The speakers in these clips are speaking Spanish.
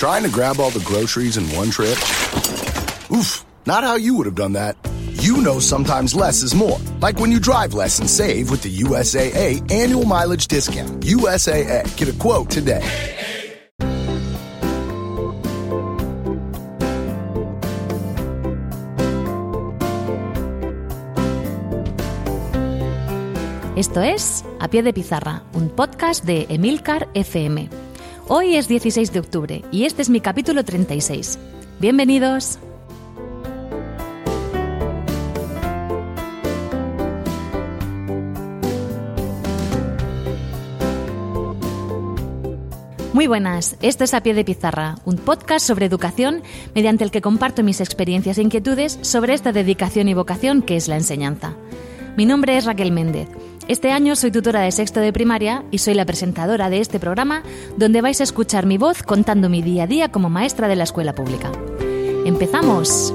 Trying to grab all the groceries in one trip? Oof, not how you would have done that. You know sometimes less is more. Like when you drive less and save with the USAA annual mileage discount. USAA, get a quote today. Esto es A Pie de Pizarra, un podcast de Emilcar FM. Hoy es 16 de octubre y este es mi capítulo 36. Bienvenidos. Muy buenas, esto es A Pie de Pizarra, un podcast sobre educación mediante el que comparto mis experiencias e inquietudes sobre esta dedicación y vocación que es la enseñanza. Mi nombre es Raquel Méndez. Este año soy tutora de sexto de primaria y soy la presentadora de este programa donde vais a escuchar mi voz contando mi día a día como maestra de la escuela pública. ¡Empezamos!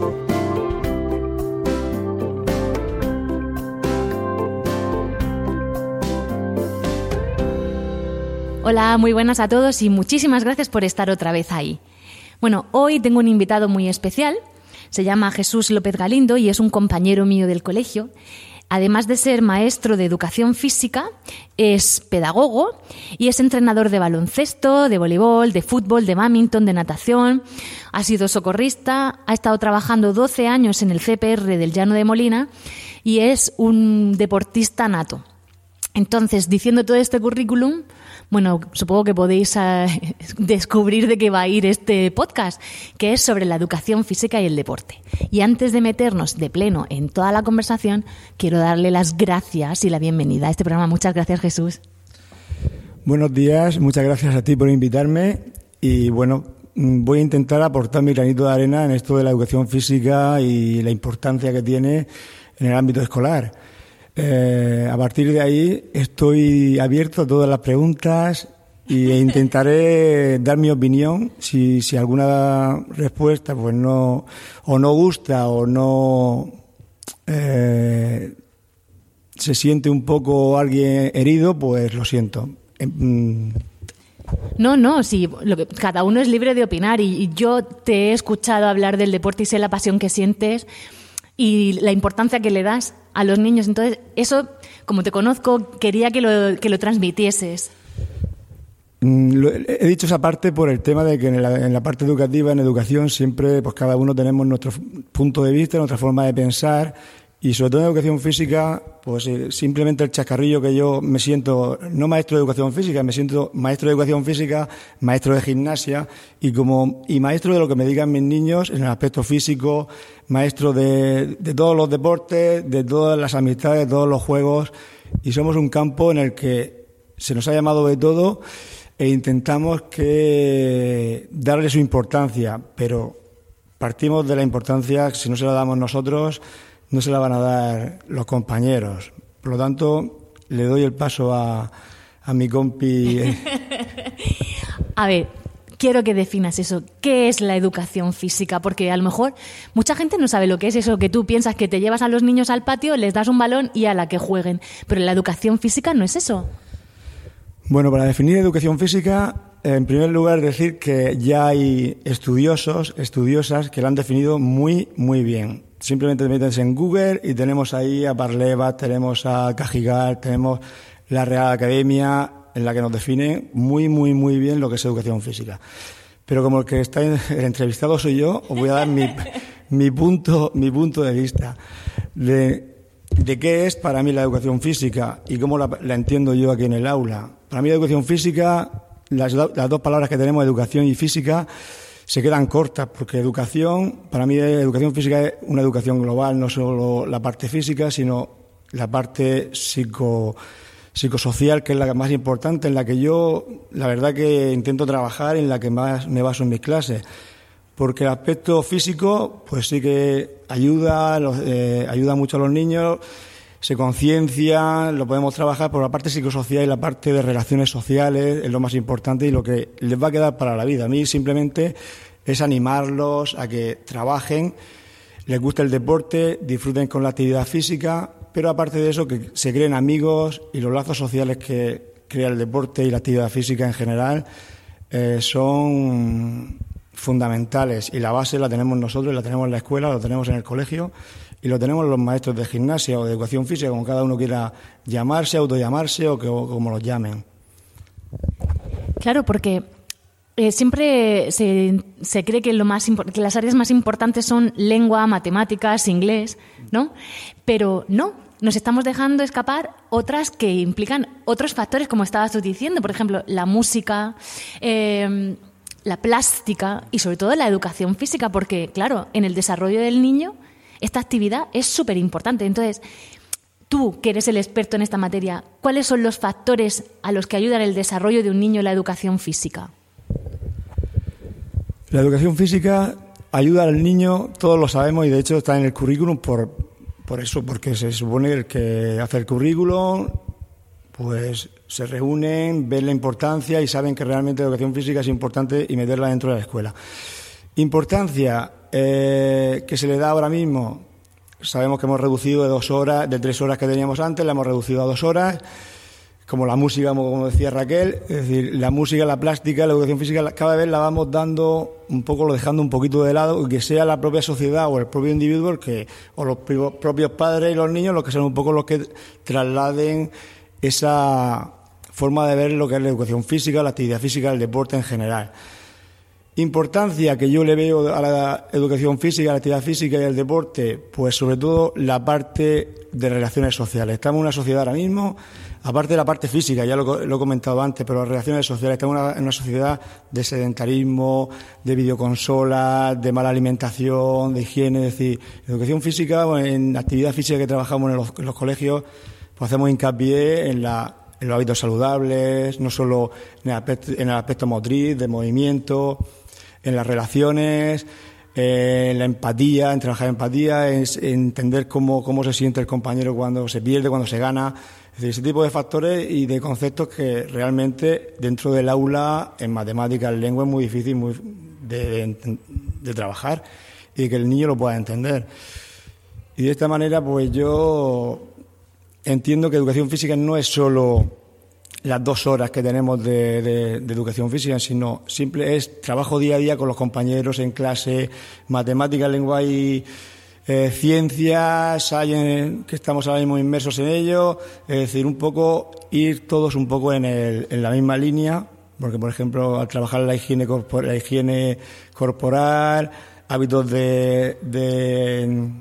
Hola, muy buenas a todos y muchísimas gracias por estar otra vez ahí. Bueno, hoy tengo un invitado muy especial. Se llama Jesús López Galindo y es un compañero mío del colegio. Además de ser maestro de educación física, es pedagogo y es entrenador de baloncesto, de voleibol, de fútbol, de badminton, de natación. Ha sido socorrista, ha estado trabajando 12 años en el CPR del Llano de Molina y es un deportista nato. Entonces, diciendo todo este currículum, bueno, supongo que podéis eh, descubrir de qué va a ir este podcast, que es sobre la educación física y el deporte. Y antes de meternos de pleno en toda la conversación, quiero darle las gracias y la bienvenida a este programa. Muchas gracias, Jesús. Buenos días, muchas gracias a ti por invitarme y bueno, voy a intentar aportar mi granito de arena en esto de la educación física y la importancia que tiene en el ámbito escolar. Eh, a partir de ahí estoy abierto a todas las preguntas e intentaré dar mi opinión. Si, si alguna respuesta pues no o no gusta o no eh, se siente un poco alguien herido, pues lo siento. Em, no, no, sí, lo que, cada uno es libre de opinar y, y yo te he escuchado hablar del deporte y sé la pasión que sientes y la importancia que le das a los niños. Entonces, eso, como te conozco, quería que lo, que lo transmitieses. Mm, he dicho esa parte por el tema de que en la, parte educativa, en educación, siempre pues cada uno tenemos nuestro punto de vista, nuestra forma de pensar y sobre todo en educación física, pues eh, simplemente el chascarrillo que yo me siento, no maestro de educación física, me siento maestro de educación física, maestro de gimnasia y como y maestro de lo que me digan mis niños en el aspecto físico, maestro de, todos los deportes, de todas las amistades, de todos los juegos y somos un campo en el que se nos ha llamado de todo e intentamos que darle su importancia, pero partimos de la importancia, si no se la damos nosotros, no se la van a dar los compañeros. Por lo tanto, le doy el paso a, a mi compi. a ver, quiero que definas eso. ¿Qué es la educación física? Porque a lo mejor mucha gente no sabe lo que es eso, que tú piensas que te llevas a los niños al patio, les das un balón y a la que jueguen. Pero la educación física no es eso. Bueno, para definir educación física, en primer lugar decir que ya hay estudiosos, estudiosas que la han definido muy, muy bien. Simplemente te metes en Google y tenemos ahí a Parleva, tenemos a Cajigal, tenemos la Real Academia, en la que nos define muy, muy, muy bien lo que es educación física. Pero como el que está el entrevistado soy yo, os voy a dar mi, mi, punto, mi punto de vista de, de, qué es para mí la educación física y cómo la, la entiendo yo aquí en el aula. Para mí la educación física, las, las dos palabras que tenemos, educación y física, se quedan cortas, porque educación, para mí educación física es una educación global, no solo la parte física, sino la parte psico, psicosocial, que es la más importante, en la que yo, la verdad que intento trabajar, en la que más me baso en mis clases. Porque el aspecto físico, pues sí que ayuda, eh, ayuda mucho a los niños, se conciencia, lo podemos trabajar, por la parte psicosocial y la parte de relaciones sociales es lo más importante y lo que les va a quedar para la vida. A mí simplemente es animarlos a que trabajen, les guste el deporte, disfruten con la actividad física, pero aparte de eso que se creen amigos y los lazos sociales que crea el deporte y la actividad física en general eh, son fundamentales y la base la tenemos nosotros, la tenemos en la escuela, la tenemos en el colegio y lo tenemos los maestros de gimnasia o de educación física, como cada uno quiera llamarse, autollamarse o, que, como los llamen. Claro, porque eh, siempre se, se, cree que, lo más que las áreas más importantes son lengua, matemáticas, inglés, ¿no? Pero no, nos estamos dejando escapar otras que implican otros factores, como estabas tú diciendo, por ejemplo, la música, eh, la plástica y sobre todo la educación física, porque, claro, en el desarrollo del niño esta actividad es súper importante. Entonces, tú, que eres el experto en esta materia, ¿cuáles son los factores a los que ayudan el desarrollo de un niño la educación física? La educación física ayuda al niño, todos lo sabemos y de hecho está en el currículum por, por eso, porque se supone que hace el currículum, pues se reúnen, ven la importancia y saben que realmente la educación física es importante y meterla dentro de la escuela. Importancia eh, que se le da ahora mismo, sabemos que hemos reducido de dos horas, de tres horas que teníamos antes, la hemos reducido a dos horas como la música, como decía Raquel, es decir, la música, la plástica, la educación física, cada vez la vamos dando un poco, lo dejando un poquito de lado, y que sea la propia sociedad o el propio individuo que, o los propios padres y los niños los que sean un poco los que trasladen esa forma de ver lo que es la educación física, la actividad física, el deporte en general. Importancia que yo le veo a la educación física, a la actividad física y al deporte, pues sobre todo la parte de relaciones sociales. Estamos en una sociedad ahora mismo Aparte de la parte física, ya lo, he comentado antes, pero las relaciones sociales, estamos en una, sociedad de sedentarismo, de videoconsolas, de mala alimentación, de higiene, es decir, educación física, en actividad física que trabajamos en los, colegios, pues hacemos hincapié en, la, en los hábitos saludables, no solo en el aspecto, en el aspecto motriz, de movimiento, en las relaciones, en la empatía, en trabajar empatía, en, entender cómo, cómo se siente el compañero cuando se pierde, cuando se gana es decir, ese tipo de factores y de conceptos que realmente dentro del aula, en matemáticas, en lengua, es muy difícil muy de, trabajar y que el niño lo pueda entender. Y de esta manera, pues yo entiendo que educación física no es solo las dos horas que tenemos de, educación física, sino simple es trabajo día a día con los compañeros en clase, matemáticas, lengua y eh, ciencias, hay que estamos ahora mismo inmersos en ello, es decir, un poco ir todos un poco en, el, en la misma línea, porque por ejemplo al trabajar la higiene, la higiene corporal, hábitos de, de,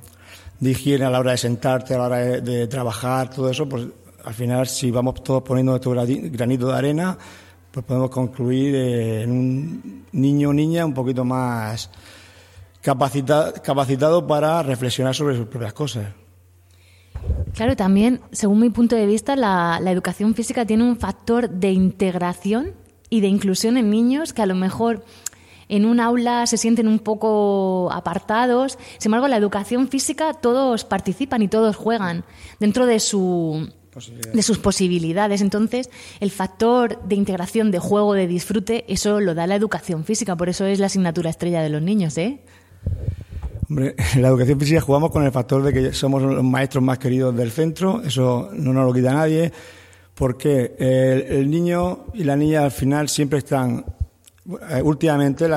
higiene a la hora de sentarte, a la hora de, trabajar, todo eso, pues al final si vamos todos poniendo nuestro granito de arena, pues podemos concluir en un niño o niña un poquito más capacitado para reflexionar sobre sus propias cosas. Claro, también, según mi punto de vista, la, educación física tiene un factor de integración y de inclusión en niños que a lo mejor en un aula se sienten un poco apartados. Sin embargo, la educación física todos participan y todos juegan dentro de su de sus posibilidades. Entonces, el factor de integración, de juego, de disfrute, eso lo da la educación física. Por eso es la asignatura estrella de los niños, ¿eh? Hombre, en la educación física jugamos con el factor de que somos los maestros más queridos del centro, eso no nos lo quita nadie, porque el, niño y la niña al final siempre están, eh, últimamente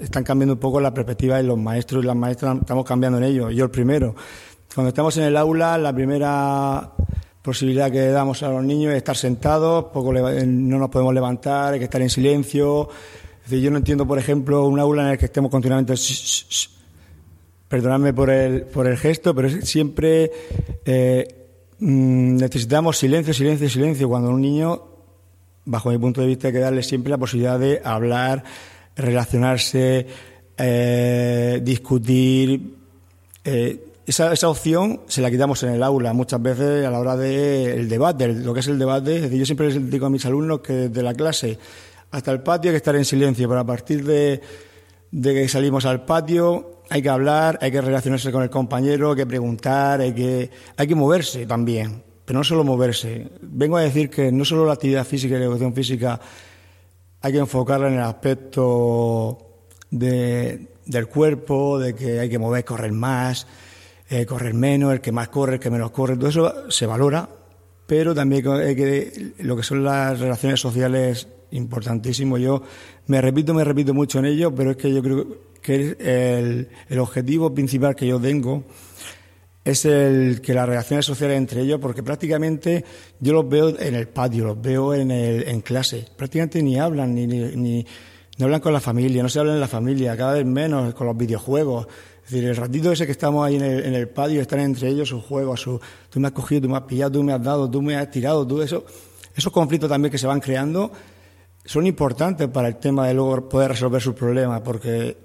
están cambiando un poco la perspectiva de los maestros y las maestras, estamos cambiando en ello, yo el primero. Cuando estamos en el aula, la primera posibilidad que damos a los niños es estar sentados, poco no nos podemos levantar, hay que estar en silencio. Yo no entiendo, por ejemplo, un aula en el que estemos continuamente Perdonadme por el, por el gesto, pero siempre eh, mm, necesitamos silencio, silencio, silencio. Cuando un niño, bajo mi punto de vista, hay que darle siempre la posibilidad de hablar, relacionarse, eh, discutir. Eh, esa, esa opción se la quitamos en el aula muchas veces a la hora del debate, lo que es el debate. Es decir, yo siempre les digo a mis alumnos que desde la clase hasta el patio hay que estar en silencio, pero a partir de, de que salimos al patio hay que hablar, hay que relacionarse con el compañero, hay que preguntar, hay que, hay que moverse también, pero no solo moverse. Vengo a decir que no solo la actividad física y la educación física hay que enfocarla en el aspecto de, del cuerpo, de que hay que mover, correr más, eh, correr menos, el que más corre, el que menos corre, todo eso se valora, pero también que, lo que son las relaciones sociales importantísimo. Yo me repito, me repito mucho en ello, pero es que yo creo que el, el objetivo principal que yo tengo es el que las relaciones sociales entre ellos, porque prácticamente yo los veo en el patio, los veo en, el, en clase, prácticamente ni hablan, ni, ni, no hablan con la familia, no se hablan en la familia, cada vez menos con los videojuegos. Decir, el ratito ese que estamos ahí en el, en el patio, están entre ellos sus juegos, su, tú me has cogido, tú me has pillado, tú me has dado, tú me has tirado, tú eso, esos conflictos también que se van creando son importantes para el tema de luego poder resolver sus problemas, porque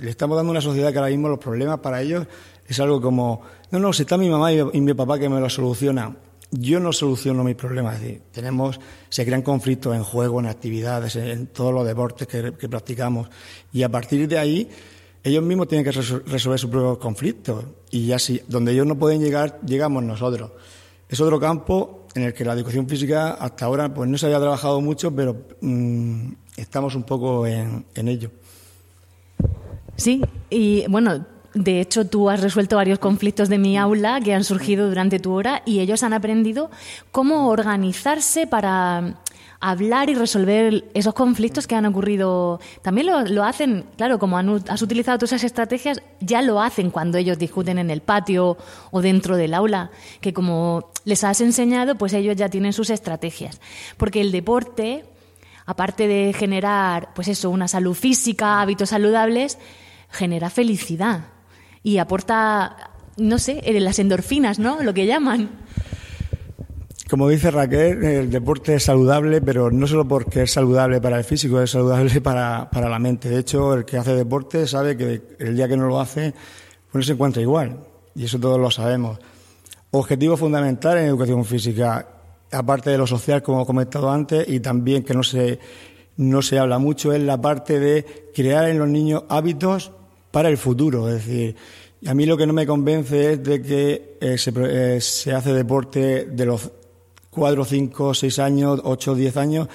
le estamos dando una sociedad que ahora mismo los problemas para ellos es algo como, no, no, si está mi mamá y, mi papá que me lo soluciona. Yo no soluciono mis problemas. Es decir, tenemos, se crean conflictos en juego, en actividades, en, todos los deportes que, practicamos. Y a partir de ahí, ellos mismos tienen que resolver sus propios conflictos. Y ya si, donde ellos no pueden llegar, llegamos nosotros. Es otro campo en el que la educación física hasta ahora pues no se había trabajado mucho, pero mm, estamos un poco en, en ello. Sí, y bueno, de hecho, tú has resuelto varios conflictos de mi aula que han surgido durante tu hora y ellos han aprendido cómo organizarse para hablar y resolver esos conflictos que han ocurrido. También lo, hacen, claro, como has utilizado todas esas estrategias, ya lo hacen cuando ellos discuten en el patio o dentro del aula, que como les has enseñado, pues ellos ya tienen sus estrategias. Porque el deporte, aparte de generar, pues eso, una salud física, hábitos saludables, genera felicidad y aporta, no sé, eh, las endorfinas, ¿no? Lo que llaman. Como dice Raquel, el deporte es saludable, pero no solo porque es saludable para el físico, es saludable para, la mente. De hecho, el que hace deporte sabe que el día que no lo hace, pues no se encuentra igual. Y eso todos lo sabemos. Objetivo fundamental en educación física, aparte de lo social, como he comentado antes, y también que no se, no se habla mucho, es la parte de crear en los niños hábitos para el futuro. Es decir, a mí lo que no me convence es de que eh, se, eh, se, hace deporte de los 4, 5, 6 años, 8, 10 años,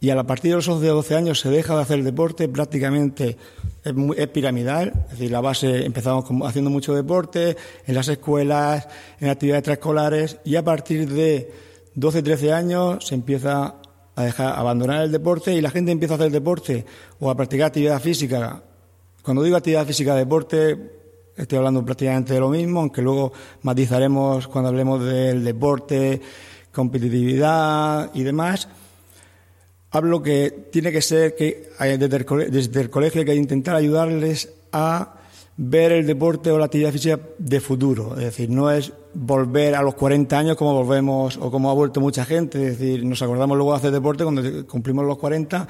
y a partir de los 11 12 años se deja de hacer deporte, prácticamente es, es piramidal, es decir, la base empezamos haciendo mucho deporte en las escuelas, en actividades extraescolares, y a partir de 12, 13 años se empieza a dejar abandonar el deporte y la gente empieza a hacer deporte o a practicar actividad física. Cuando digo actividad física, deporte, estoy hablando prácticamente de lo mismo, aunque luego matizaremos cuando hablemos del deporte, competitividad y demás. Hablo que tiene que ser que desde el, desde el colegio hay que intentar ayudarles a ver el deporte o la actividad física de futuro. Es decir, no es volver a los 40 años como volvemos o como ha vuelto mucha gente. Es decir, nos acordamos luego de hacer deporte cuando cumplimos los 40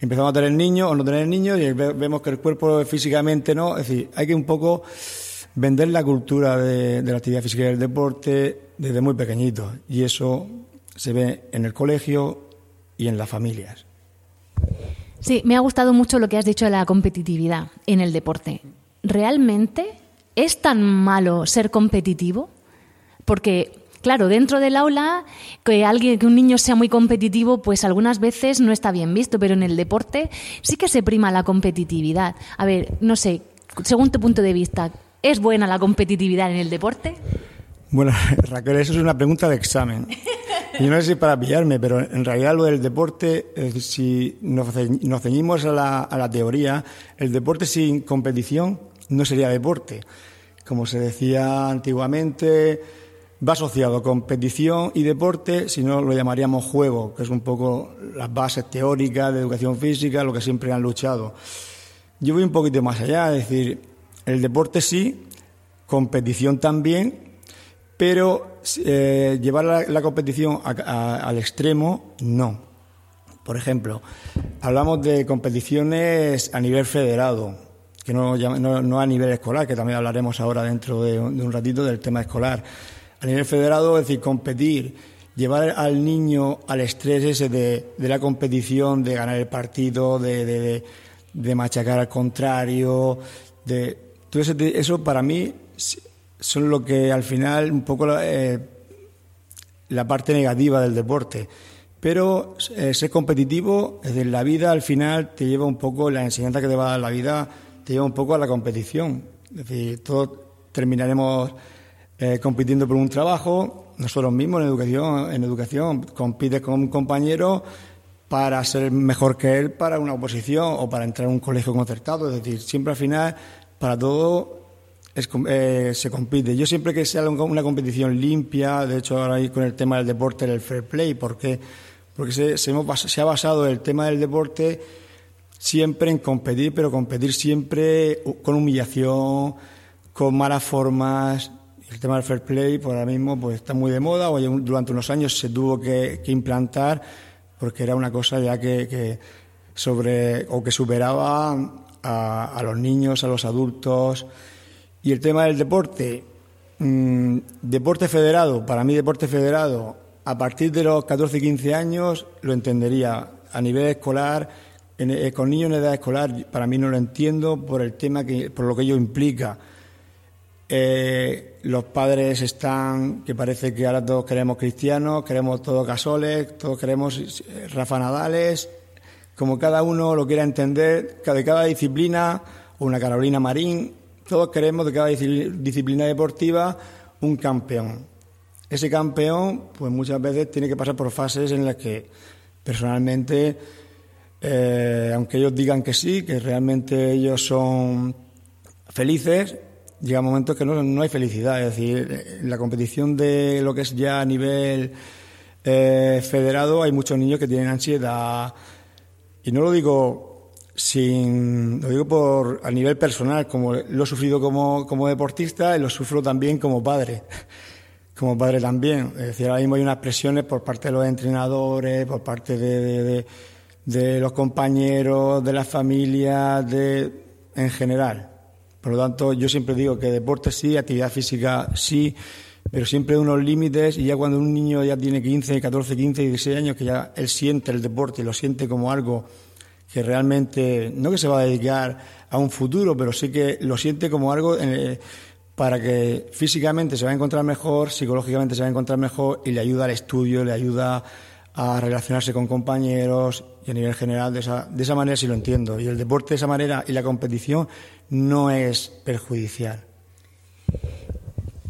empezamos a tener niños o no tener niños y vemos que el cuerpo físicamente no. Es decir, hay que un poco vender la cultura de, la actividad física y del deporte desde muy pequeñito. Y eso se ve en el colegio y en las familias. Sí, me ha gustado mucho lo que has dicho de la competitividad en el deporte. ¿Realmente es tan malo ser competitivo? Porque Claro, dentro del aula, que alguien, que un niño sea muy competitivo, pues algunas veces no está bien visto, pero en el deporte sí que se prima la competitividad. A ver, no sé, según tu punto de vista, ¿es buena la competitividad en el deporte? Bueno, Raquel, eso es una pregunta de examen. Yo no sé si para pillarme, pero en realidad lo del deporte, si nos, ceñimos a la, a la teoría, el deporte sin competición no sería deporte. Como se decía antiguamente, va asociado competición y deporte, si no lo llamaríamos juego, que es un poco las bases teóricas de educación física, lo que siempre han luchado. Yo voy un poquito más allá, es decir, el deporte sí, competición también, pero eh, llevar la, competición al extremo, no. Por ejemplo, hablamos de competiciones a nivel federado, que no, no, a nivel escolar, que también hablaremos ahora dentro de un ratito del tema escolar a nivel federado, es decir, competir, llevar al niño al estrés ese de, la competición, de ganar el partido, de, machacar al contrario, de todo eso para mí son lo que al final un poco la, eh, parte negativa del deporte. Pero eh, ser competitivo, es decir, la vida al final te lleva un poco, la enseñanza que te va a dar la vida, te lleva un poco a la competición. Es decir, todos terminaremos eh, compitiendo por un trabajo, nosotros mismos en educación, en educación compites con un compañero para ser mejor que él para una oposición o para entrar a un colegio concertado. Es decir, siempre al final, para todo eh, se compite. Yo siempre que sea una competición limpia, de hecho ahora con el tema del deporte, el fair play, porque porque se, se, se ha basado el tema del deporte siempre en competir, pero competir siempre con humillación, con malas formas. El tema del fair play, por pues ahora mismo, pues está muy de moda. Hoy, durante unos años se tuvo que, implantar porque era una cosa ya que, sobre o que superaba a, los niños, a los adultos. Y el tema del deporte, mm, deporte federado, para mí deporte federado, a partir de los 14 y 15 años lo entendería. A nivel escolar, eh, con niños en edad escolar, para mí no lo entiendo por el tema que, por lo que ello implica. Eh, los padres están, que parece que ahora todos queremos cristianos, queremos todos casoles, todos queremos eh, Rafa Nadales, como cada uno lo quiera entender, de cada disciplina, una Carolina Marín, todos queremos de cada disciplina deportiva un campeón. Ese campeón, pues muchas veces tiene que pasar por fases en las que personalmente, eh, aunque ellos digan que sí, que realmente ellos son felices, llega un momento que no, hay felicidad. Es decir, en la competición de lo que es ya a nivel eh, federado hay muchos niños que tienen ansiedad. Y no lo digo sin, lo digo por a nivel personal, como lo he sufrido como, como deportista y lo sufro también como padre como padre también. Es decir, ahora mismo hay unas presiones por parte de los entrenadores, por parte de, de, los compañeros, de las familias, de, en general. Por lo tanto, yo siempre digo que deporte sí, actividad física sí, pero siempre unos límites y ya cuando un niño ya tiene 15, 14, 15, 16 años, que ya él siente el deporte y lo siente como algo que realmente, no que se va a dedicar a un futuro, pero sí que lo siente como algo... Eh, para que físicamente se va a encontrar mejor, psicológicamente se va a encontrar mejor y le ayuda al estudio, le ayuda a relacionarse con compañeros y a nivel general de esa, de esa manera sí lo entiendo. Y el deporte de esa manera y la competición no es perjudicial.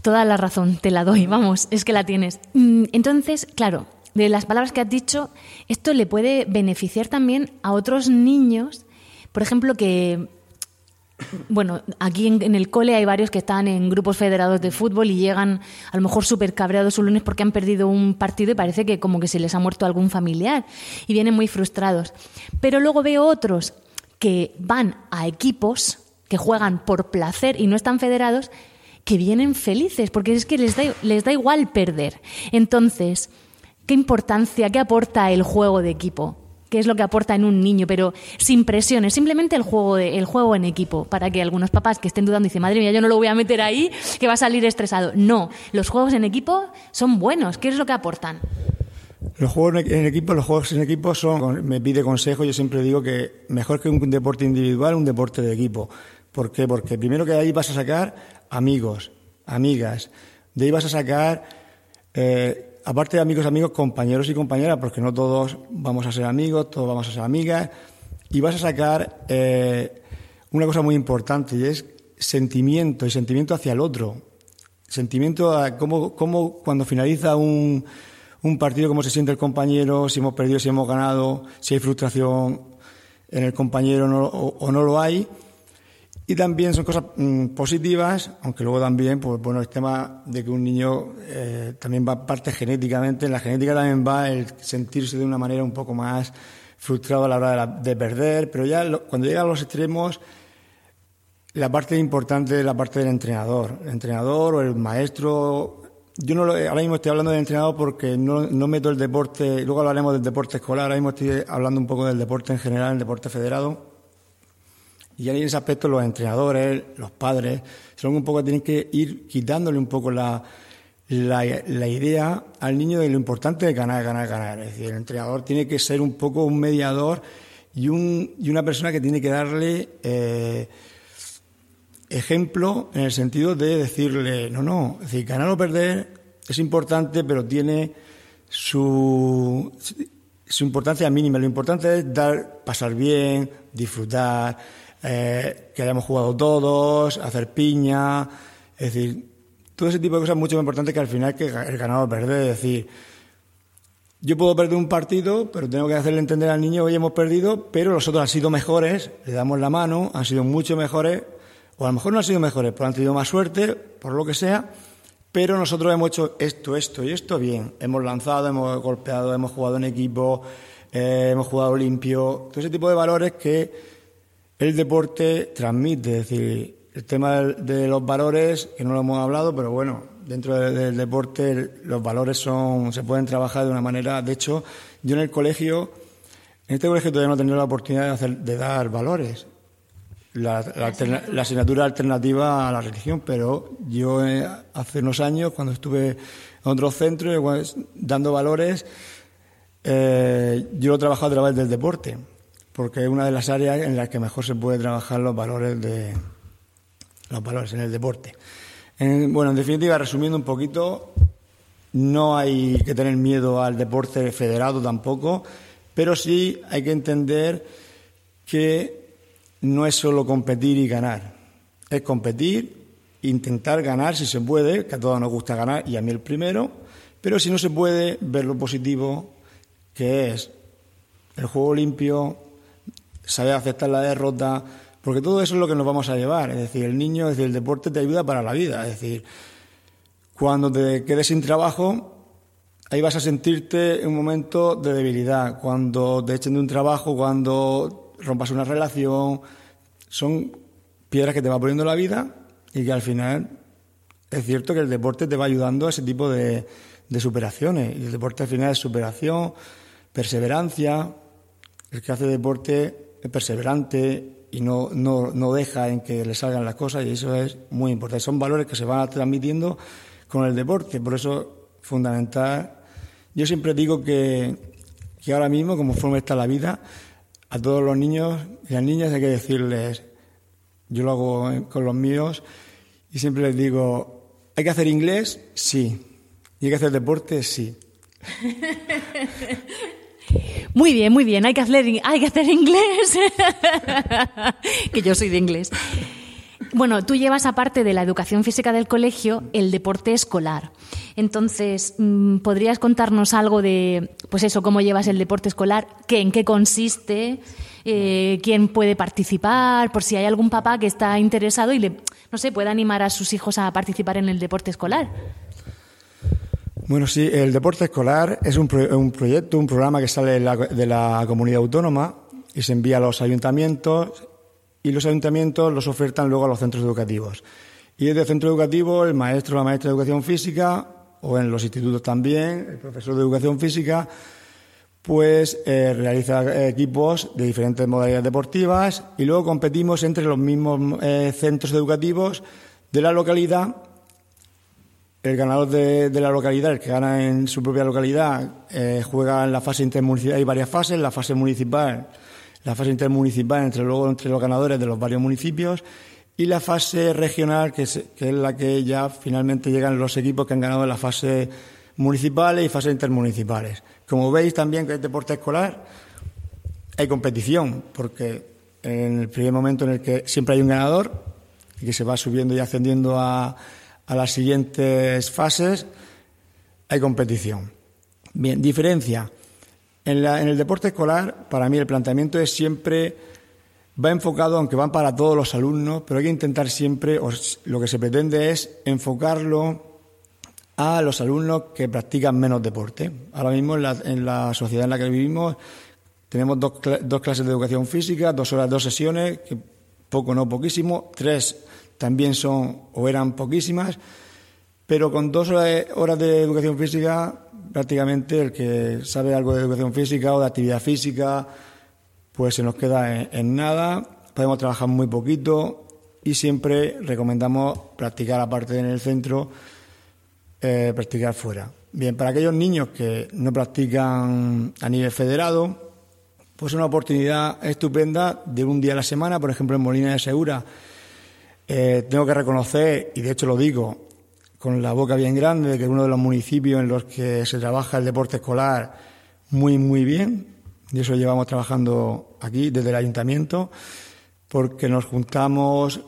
Toda la razón, te la doy, vamos, es que la tienes. Mm, entonces, claro, de las palabras que has dicho, esto le puede beneficiar también a otros niños, por ejemplo, que bueno, aquí en, el cole hay varios que están en grupos federados de fútbol y llegan a lo mejor súper cabreados un lunes porque han perdido un partido y parece que como que se les ha muerto algún familiar y vienen muy frustrados. Pero luego veo otros que van a equipos que juegan por placer y no están federados que vienen felices porque es que les da, les da igual perder. Entonces, ¿qué importancia, qué aporta el juego de equipo? qué es lo que aporta en un niño, pero sin presiones, simplemente el juego, el juego en equipo, para que algunos papás que estén dudando dicen, madre mía, yo no lo voy a meter ahí, que va a salir estresado. No, los juegos en equipo son buenos, ¿qué es lo que aportan? Los juegos en equipo, los juegos en equipo son, me pide consejo, yo siempre digo que mejor que un deporte individual, un deporte de equipo. ¿Por qué? Porque primero que de ahí vas a sacar amigos, amigas, de ahí vas a sacar eh, aparte de amigos, amigos, compañeros y compañeras, porque no todos vamos a ser amigos, todos vamos a ser amigas, y vas a sacar eh, una cosa muy importante y es sentimiento y sentimiento hacia el otro. Sentimiento a cómo, cómo cuando finaliza un, un partido, cómo se siente el compañero, si hemos perdido, si hemos ganado, si hay frustración en el compañero o no lo hay y también son cosas mm, positivas, aunque luego también, pues bueno, el tema de que un niño eh, también va parte genéticamente, en la genética también va el sentirse de una manera un poco más frustrado a la hora de, perder, pero ya cuando llega a los extremos, la parte importante es la parte del entrenador, el entrenador o el maestro. Yo no ahora mismo estoy hablando del entrenador porque no, no meto el deporte, luego hablaremos del deporte escolar, ahora mismo estoy hablando un poco del deporte en general, el deporte federado y en ese aspecto los entrenadores, los padres, son un poco, tienen que ir quitándole un poco la, la, idea al niño de lo importante de ganar, ganar, ganar. Es decir, el entrenador tiene que ser un poco un mediador y, un, y una persona que tiene que darle eh, ejemplo en el sentido de decirle, no, no, es decir, ganar o perder es importante, pero tiene su, su importancia mínima. Lo importante es dar, pasar bien, disfrutar, eh, que hayamos jugado todos, hacer piña, es decir, todo ese tipo de cosas mucho más importante que al final que el ganador perder. Es decir, yo puedo perder un partido, pero tengo que hacerle entender al niño, hoy hemos perdido, pero los otros han sido mejores, le damos la mano, han sido mucho mejores, o a lo mejor no han sido mejores, pero han tenido más suerte, por lo que sea, pero nosotros hemos hecho esto, esto y esto bien. Hemos lanzado, hemos golpeado, hemos jugado en equipo, eh, hemos jugado limpio, todo ese tipo de valores que el deporte transmite. Es decir, el tema de los valores, que no lo hemos hablado, pero bueno, dentro del deporte los valores son, se pueden trabajar de una manera. De hecho, yo en el colegio, en este colegio todavía no he tenido la oportunidad de, hacer, de dar valores. La, asignatura alternativa a la religión, pero yo eh, hace unos años, cuando estuve en otro centro dando valores, eh, yo lo he trabajado a través del deporte, porque es una de las áreas en las que mejor se puede trabajar los valores de los valores en el deporte. Bueno, en definitiva, resumiendo un poquito, no hay que tener miedo al deporte federado tampoco, pero sí hay que entender que no es solo competir y ganar, es competir, intentar ganar si se puede, que a todos nos gusta ganar y a mí el primero, pero si no se puede, ver lo positivo que es el juego limpio, saber aceptar la derrota, porque todo eso es lo que nos vamos a llevar. Es decir, el niño, es decir, el deporte te ayuda para la vida. Es decir, cuando te quedes sin trabajo, ahí vas a sentirte en un momento de debilidad. Cuando te echen de un trabajo, cuando rompas una relación, son piedras que te va poniendo la vida y que al final es cierto que el deporte te va ayudando a ese tipo de, de superaciones. Y el deporte al final es superación, perseverancia. El que hace deporte perseverante, y no, no, no deja en que le salgan las cosas y eso es muy importante. Son valores que se van transmitiendo con el deporte, por eso fundamental. Yo siempre digo que, que ahora mismo, como forma está la vida, a todos los niños y las niñas hay que decirles, yo lo hago con los míos, y siempre les digo, ¿hay que hacer inglés? Sí. ¿Y hay que hacer deporte? Sí. Muy bien, muy bien, hay que hacer, inglés. que yo soy de inglés. Bueno, tú llevas aparte de la educación física del colegio el deporte escolar. Entonces, mm, ¿podrías contarnos algo de, pues eso, cómo llevas el deporte escolar? ¿Qué, ¿En qué consiste? Eh, ¿Quién puede participar? Por si hay algún papá que está interesado y le, no sé, puede animar a sus hijos a participar en el deporte escolar. Bueno, sí, el deporte escolar es un, proyecto, un programa que sale de la, comunidad autónoma y se envía a los ayuntamientos y los ayuntamientos los ofertan luego a los centros educativos. Y desde el centro educativo, el maestro o la maestra de educación física, o en los institutos también, el profesor de educación física, pues eh, realiza equipos de diferentes modalidades deportivas y luego competimos entre los mismos eh, centros educativos de la localidad el ganador de, la localidad, el que gana en su propia localidad, eh, juega en la fase intermunicipal. Hay varias fases, la fase municipal, la fase intermunicipal entre luego entre los ganadores de los varios municipios y la fase regional, que es, que es la que ya finalmente llegan los equipos que han ganado en la fase municipales y fases intermunicipales. Como veis también que el deporte escolar hay competición, porque en el primer momento en el que siempre hay un ganador y que se va subiendo y ascendiendo a a las siguientes fases hay competición. Bien, diferencia. En, el deporte escolar, para mí el planteamiento es siempre, va enfocado, aunque van para todos los alumnos, pero hay que intentar siempre, o lo que se pretende es enfocarlo a los alumnos que practican menos deporte. Ahora mismo en la, sociedad en la que vivimos tenemos dos, dos clases de educación física, dos horas, dos sesiones, que poco no poquísimo, tres también son o eran poquísimas, pero con dos horas de educación física, prácticamente el que sabe algo de educación física o de actividad física, pues se nos queda en, nada, podemos trabajar muy poquito y siempre recomendamos practicar aparte en el centro, eh, practicar fuera. Bien, para aquellos niños que no practican a nivel federado, pues es una oportunidad estupenda de un día a la semana, por ejemplo en Molina de Segura, eh, tengo que reconocer, y de hecho lo digo con la boca bien grande, que es uno de los municipios en los que se trabaja el deporte escolar muy, muy bien. Y eso llevamos trabajando aquí desde el ayuntamiento, porque nos juntamos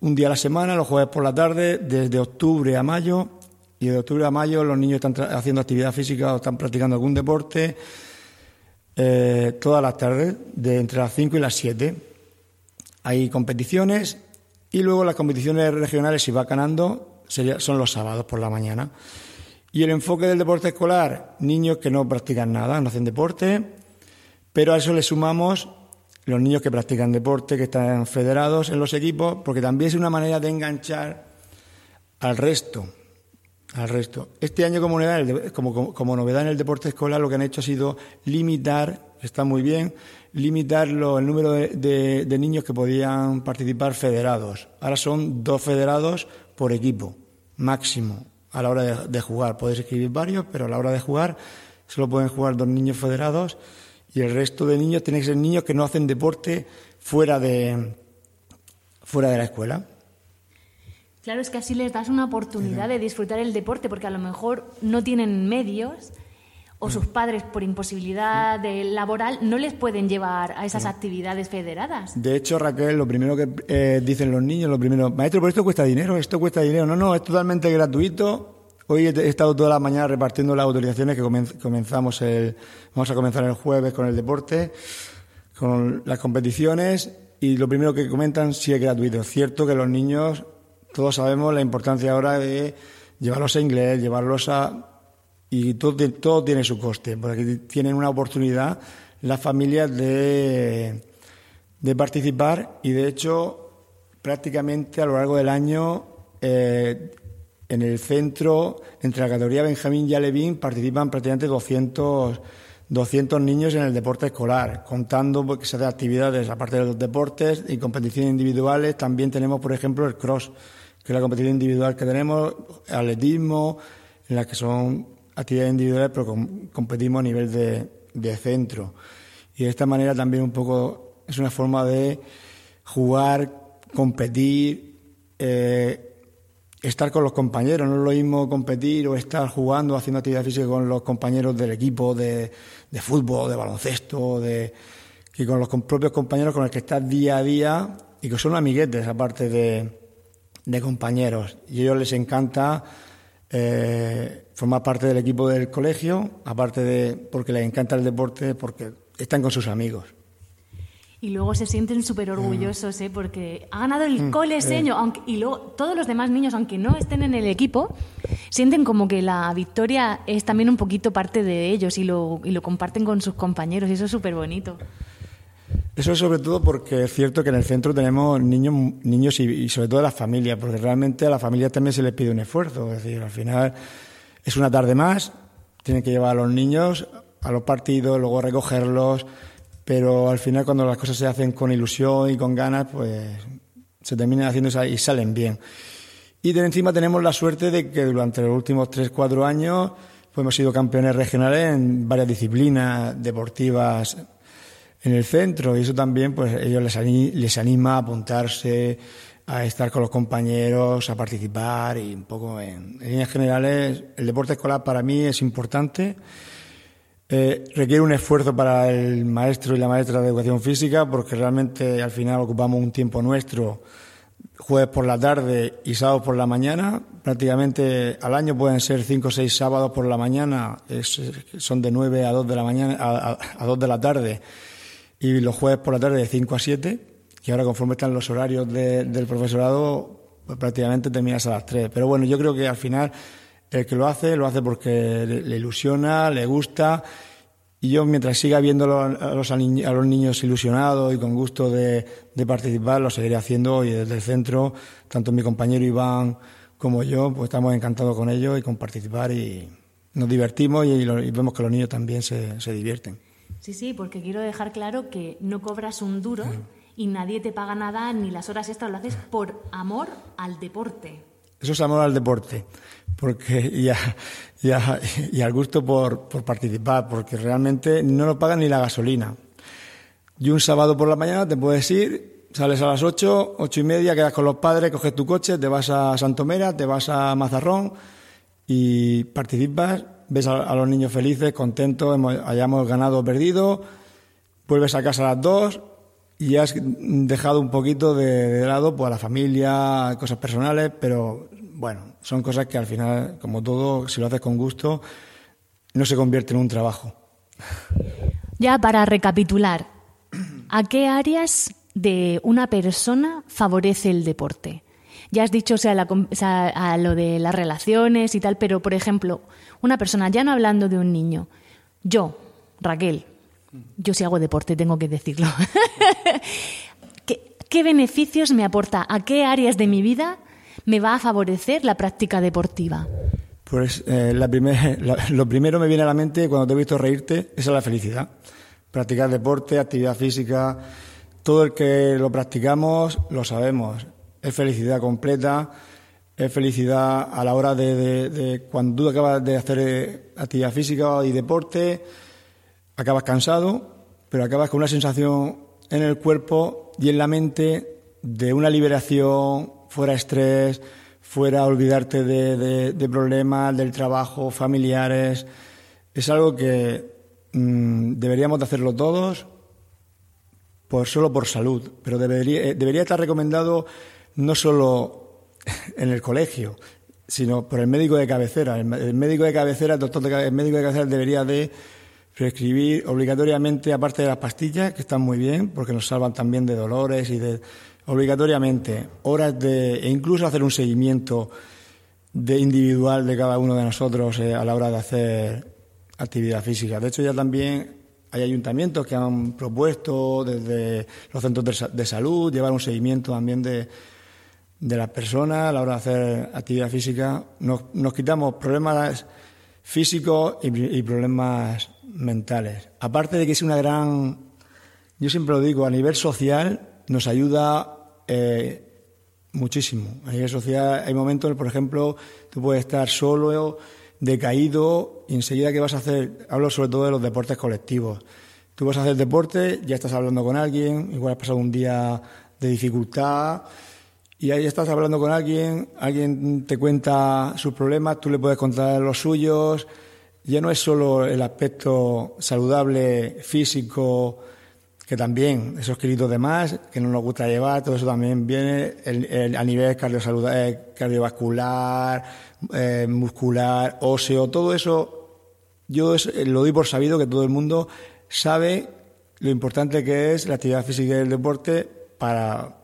un día a la semana, los jueves por la tarde, desde octubre a mayo. Y de octubre a mayo los niños están haciendo actividad física o están practicando algún deporte eh, todas las tardes, de entre las 5 y las 7. Hay competiciones y luego las competiciones regionales, si va ganando, son los sábados por la mañana. Y el enfoque del deporte escolar, niños que no practican nada, no hacen deporte, pero a eso le sumamos los niños que practican deporte, que están federados en los equipos, porque también es una manera de enganchar al resto. Al resto. Este año, como novedad, como, novedad en el deporte escolar, lo que han hecho ha sido limitar, está muy bien, limitar el número de, de niños que podían participar federados. Ahora son dos federados por equipo, máximo, a la hora de, de jugar. Podéis escribir varios, pero a la hora de jugar solo pueden jugar dos niños federados y el resto de niños tienen que ser niños que no hacen deporte fuera de, fuera de la escuela. Claro, es que así les das una oportunidad de disfrutar el deporte, porque a lo mejor no tienen medios o sus mm. padres por imposibilidad de laboral no les pueden llevar a esas actividades federadas. De hecho, Raquel, lo primero que eh, dicen los niños, lo primero, maestro, pero esto cuesta dinero, esto cuesta dinero. No, no, es totalmente gratuito Hoy he estado toda la mañana repartiendo las autorizaciones que comenzamos el, vamos a comenzar el jueves con el deporte, con las competiciones y lo primero que comentan sí es gratuito. Es cierto que los niños, todos sabemos la importancia ahora de llevarlos a inglés, llevarlos a... y todo, todo tiene su coste, porque tienen una oportunidad las familias de, de participar y de hecho prácticamente a lo largo del año eh, en el centro, entre la categoría Benjamín y Alevín, participan prácticamente 200, 200 niños en el deporte escolar, contando que se hacen actividades aparte de los deportes y competiciones individuales. También tenemos, por ejemplo, el cross, que es la competición individual que tenemos, atletismo, en la que son actividades individuales, pero competimos a nivel de, centro. Y de esta manera también un poco es una forma de jugar, competir, eh, estar con los compañeros, no es lo mismo competir o estar jugando, haciendo actividad física con los compañeros del equipo de, fútbol, de baloncesto, de, que con los propios compañeros con los que estás día a día y que son amiguetes aparte de, de compañeros. Y a ellos les encanta eh, formar parte del equipo del colegio, aparte de porque les encanta el deporte, porque están con sus amigos. Y luego se sienten súper orgullosos, ¿eh? porque ha ganado el mm, cole seño. Aunque, y luego todos los demás niños, aunque no estén en el equipo, sienten como que la victoria es también un poquito parte de ellos y lo, y lo comparten con sus compañeros. Y eso es súper bonito. Eso es sobre todo porque es cierto que en el centro tenemos niños, niños y, sobre todo las familias, porque realmente a la familia también se les pide un esfuerzo. Es decir, al final es una tarde más, tienen que llevar a los niños a los partidos, luego recogerlos pero al final cuando las cosas se hacen con ilusión y con ganas, pues se terminan haciendo y salen bien. Y de encima tenemos la suerte de que durante los últimos 3-4 años pues hemos sido campeones regionales en varias disciplinas deportivas en el centro y eso también pues ellos les, les anima a apuntarse, a estar con los compañeros, a participar y un poco en, líneas generales el deporte escolar para mí es importante eh, requiere un esfuerzo para el maestro y la maestra de educación física porque realmente al final ocupamos un tiempo nuestro jueves por la tarde y sábados por la mañana. Prácticamente al año pueden ser cinco o seis sábados por la mañana, son de nueve a dos de la mañana a, dos de la tarde y los jueves por la tarde de cinco a siete. Y ahora conforme están los horarios del profesorado, pues prácticamente terminas a las tres. Pero bueno, yo creo que al final el que lo hace, lo hace porque le, ilusiona, le gusta. Y yo, mientras siga viendo a los, a los niños ilusionados y con gusto de, participar, lo seguiré haciendo. Y desde el centro, tanto mi compañero Iván como yo, pues estamos encantados con ellos y con participar. Y nos divertimos y, vemos que los niños también se, se, divierten. Sí, sí, porque quiero dejar claro que no cobras un duro y nadie te paga nada, ni las horas extras, lo haces por amor al deporte. Eso es amor al deporte porque y, y, al gusto por, participar, porque realmente no lo pagan ni la gasolina. Y un sábado por la mañana te puedes ir, sales a las ocho, ocho y media, quedas con los padres, coges tu coche, te vas a Santomera, te vas a Mazarrón y participas, ves a, los niños felices, contentos, hayamos ganado o perdido, vuelves a casa a las dos y has dejado un poquito de, lado pues, a la familia, cosas personales, pero bueno, son cosas que al final, como todo, si lo haces con gusto, no se convierte en un trabajo. Ya para recapitular, ¿a qué áreas de una persona favorece el deporte? Ya has dicho o sea, a lo de las relaciones y tal, pero por ejemplo, una persona, ya no hablando de un niño, yo, Raquel, yo si hago deporte, tengo que decirlo. ¿Qué, beneficios me aporta? ¿A qué áreas de mi vida me va a favorecer la práctica deportiva? Pues eh, la lo primero me viene a la mente cuando te he visto reírte, es la felicidad. Practicar deporte, actividad física, todo el que lo practicamos lo sabemos. Es felicidad completa, es felicidad a la hora de, de cuando tú acabas de hacer eh, actividad física y deporte, acabas cansado, pero acabas con una sensación en el cuerpo y en la mente de una liberación, fuera estrés, fuera olvidarte de, problemas, del trabajo, familiares. Es algo que mm, deberíamos de hacerlo todos, por, solo por salud, pero debería, eh, debería estar recomendado no solo en el colegio, sino por el médico de cabecera. El, médico de cabecera, el doctor de, el médico de cabecera debería de prescribir obligatoriamente, aparte de las pastillas, que están muy bien, porque nos salvan también de dolores y de obligatoriamente horas de e incluso hacer un seguimiento de individual de cada uno de nosotros eh, a la hora de hacer actividad física. De hecho, ya también hay ayuntamientos que han propuesto desde los centros de, salud llevar un seguimiento también de, de las personas a la hora de hacer actividad física. Nos, nos quitamos problemas físicos y problemas mentales. Aparte de que es una gran, yo siempre lo digo, a nivel social nos ayuda eh, muchísimo. A nivel social hay momentos, por ejemplo, tú puedes estar solo, decaído, y enseguida que vas a hacer, hablo sobre todo de los deportes colectivos. Tú vas a hacer deporte, ya estás hablando con alguien, igual has pasado un día de dificultad, y ahí estás hablando con alguien, alguien te cuenta sus problemas, tú le puedes contar los suyos, ya no es solo el aspecto saludable físico, que también esos kilitos de más, que no nos gusta llevar, todo eso también viene a nivel eh, cardiovascular, eh, muscular, óseo, todo eso, yo lo doy por sabido que todo el mundo sabe lo importante que es la actividad física y el deporte para,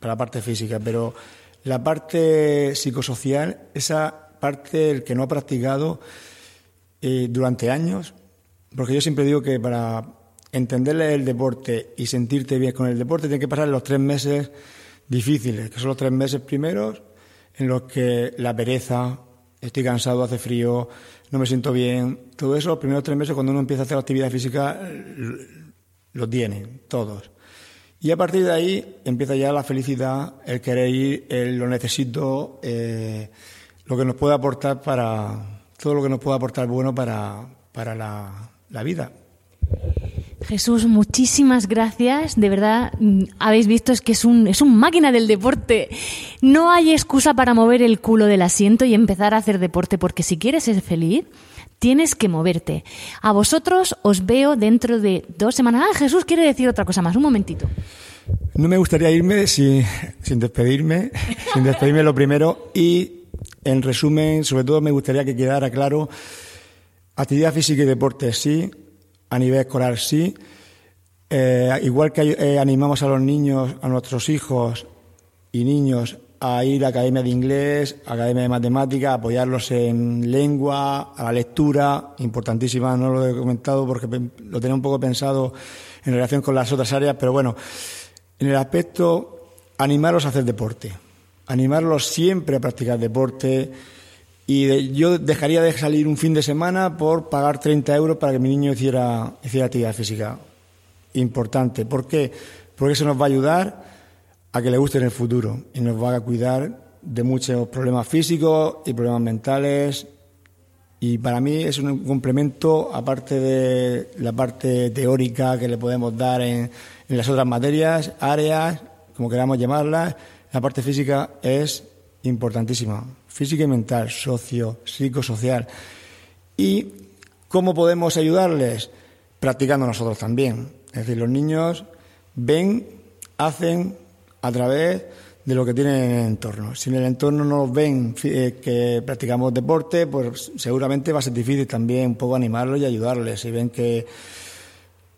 para la parte física, pero la parte psicosocial, esa parte, el que no ha practicado, eh, durante años, porque yo siempre digo que para entenderle el deporte y sentirte bien con el deporte tiene que pasar los tres meses difíciles, que son los tres meses primeros en los que la pereza, estoy cansado, hace frío, no me siento bien, todo eso, los primeros tres meses cuando uno empieza a hacer actividad física, lo tiene, todos. Y a partir de ahí empieza ya la felicidad, el querer ir, el lo necesito, eh, lo que nos puede aportar para, todo lo que nos pueda aportar bueno para, para la, la vida. Jesús, muchísimas gracias. De verdad, mm, habéis visto es que es un, es un máquina del deporte. No hay excusa para mover el culo del asiento y empezar a hacer deporte, porque si quieres ser feliz, tienes que moverte. A vosotros os veo dentro de dos semanas. Ah, Jesús quiere decir otra cosa más. Un momentito. No me gustaría irme sin, sin despedirme, sin despedirme lo primero y en resumen, sobre todo me gustaría que quedara claro, actividad física y deporte sí, a nivel escolar sí, eh, igual que eh, animamos a los niños, a nuestros hijos y niños a ir a academia de inglés, academia de matemática, apoyarlos en lengua, a la lectura, importantísima, no lo he comentado porque lo tenía un poco pensado en relación con las otras áreas, pero bueno, en el aspecto animarlos a hacer deporte animarlos siempre a practicar deporte. Y yo dejaría de salir un fin de semana por pagar 30 euros para que mi niño hiciera, hiciera actividad física. Importante. ¿Por qué? Porque eso nos va a ayudar a que le guste en el futuro y nos va a cuidar de muchos problemas físicos y problemas mentales. Y para mí es un complemento, aparte de la parte teórica que le podemos dar en, en las otras materias, áreas, como queramos llamarlas, la parte física es importantísima, física y mental, socio, psicosocial. ¿Y cómo podemos ayudarles? Practicando nosotros también. Es decir, los niños ven hacen a través de lo que tienen en el entorno. Si en el entorno no ven eh, que practicamos deporte, pues seguramente va a ser difícil también un poco animarlos y ayudarles. Si ven que,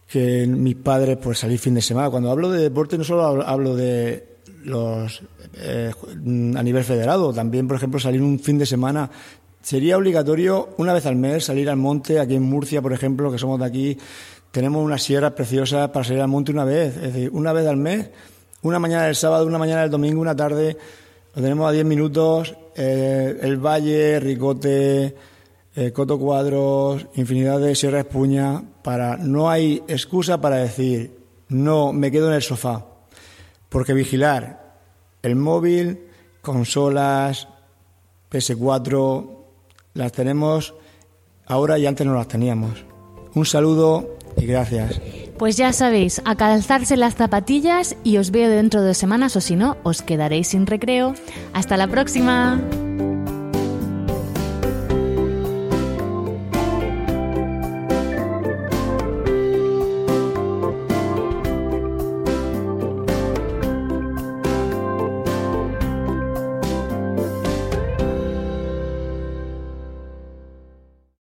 que mis padres pues salir fin de semana. Cuando hablo de deporte no solo hablo de los eh, a nivel federado, también por ejemplo salir un fin de semana. Sería obligatorio una vez al mes salir al monte aquí en Murcia, por ejemplo, que somos de aquí, tenemos unas sierras preciosas para salir al monte una vez, es decir, una vez al mes una mañana del sábado, una mañana del domingo, una tarde, lo tenemos a 10 minutos, eh, el Valle, Ricote, eh, Coto Cuadros, infinidad de Sierra Espuña, para, no hay excusa para decir, no, me quedo en el sofá, porque vigilar el móvil, consolas, PS4, las tenemos ahora y antes no las teníamos. Un saludo y gracias. Pues ya sabéis, a calzarse las zapatillas y os veo dentro de dos semanas o si no, os quedaréis sin recreo. Hasta la próxima.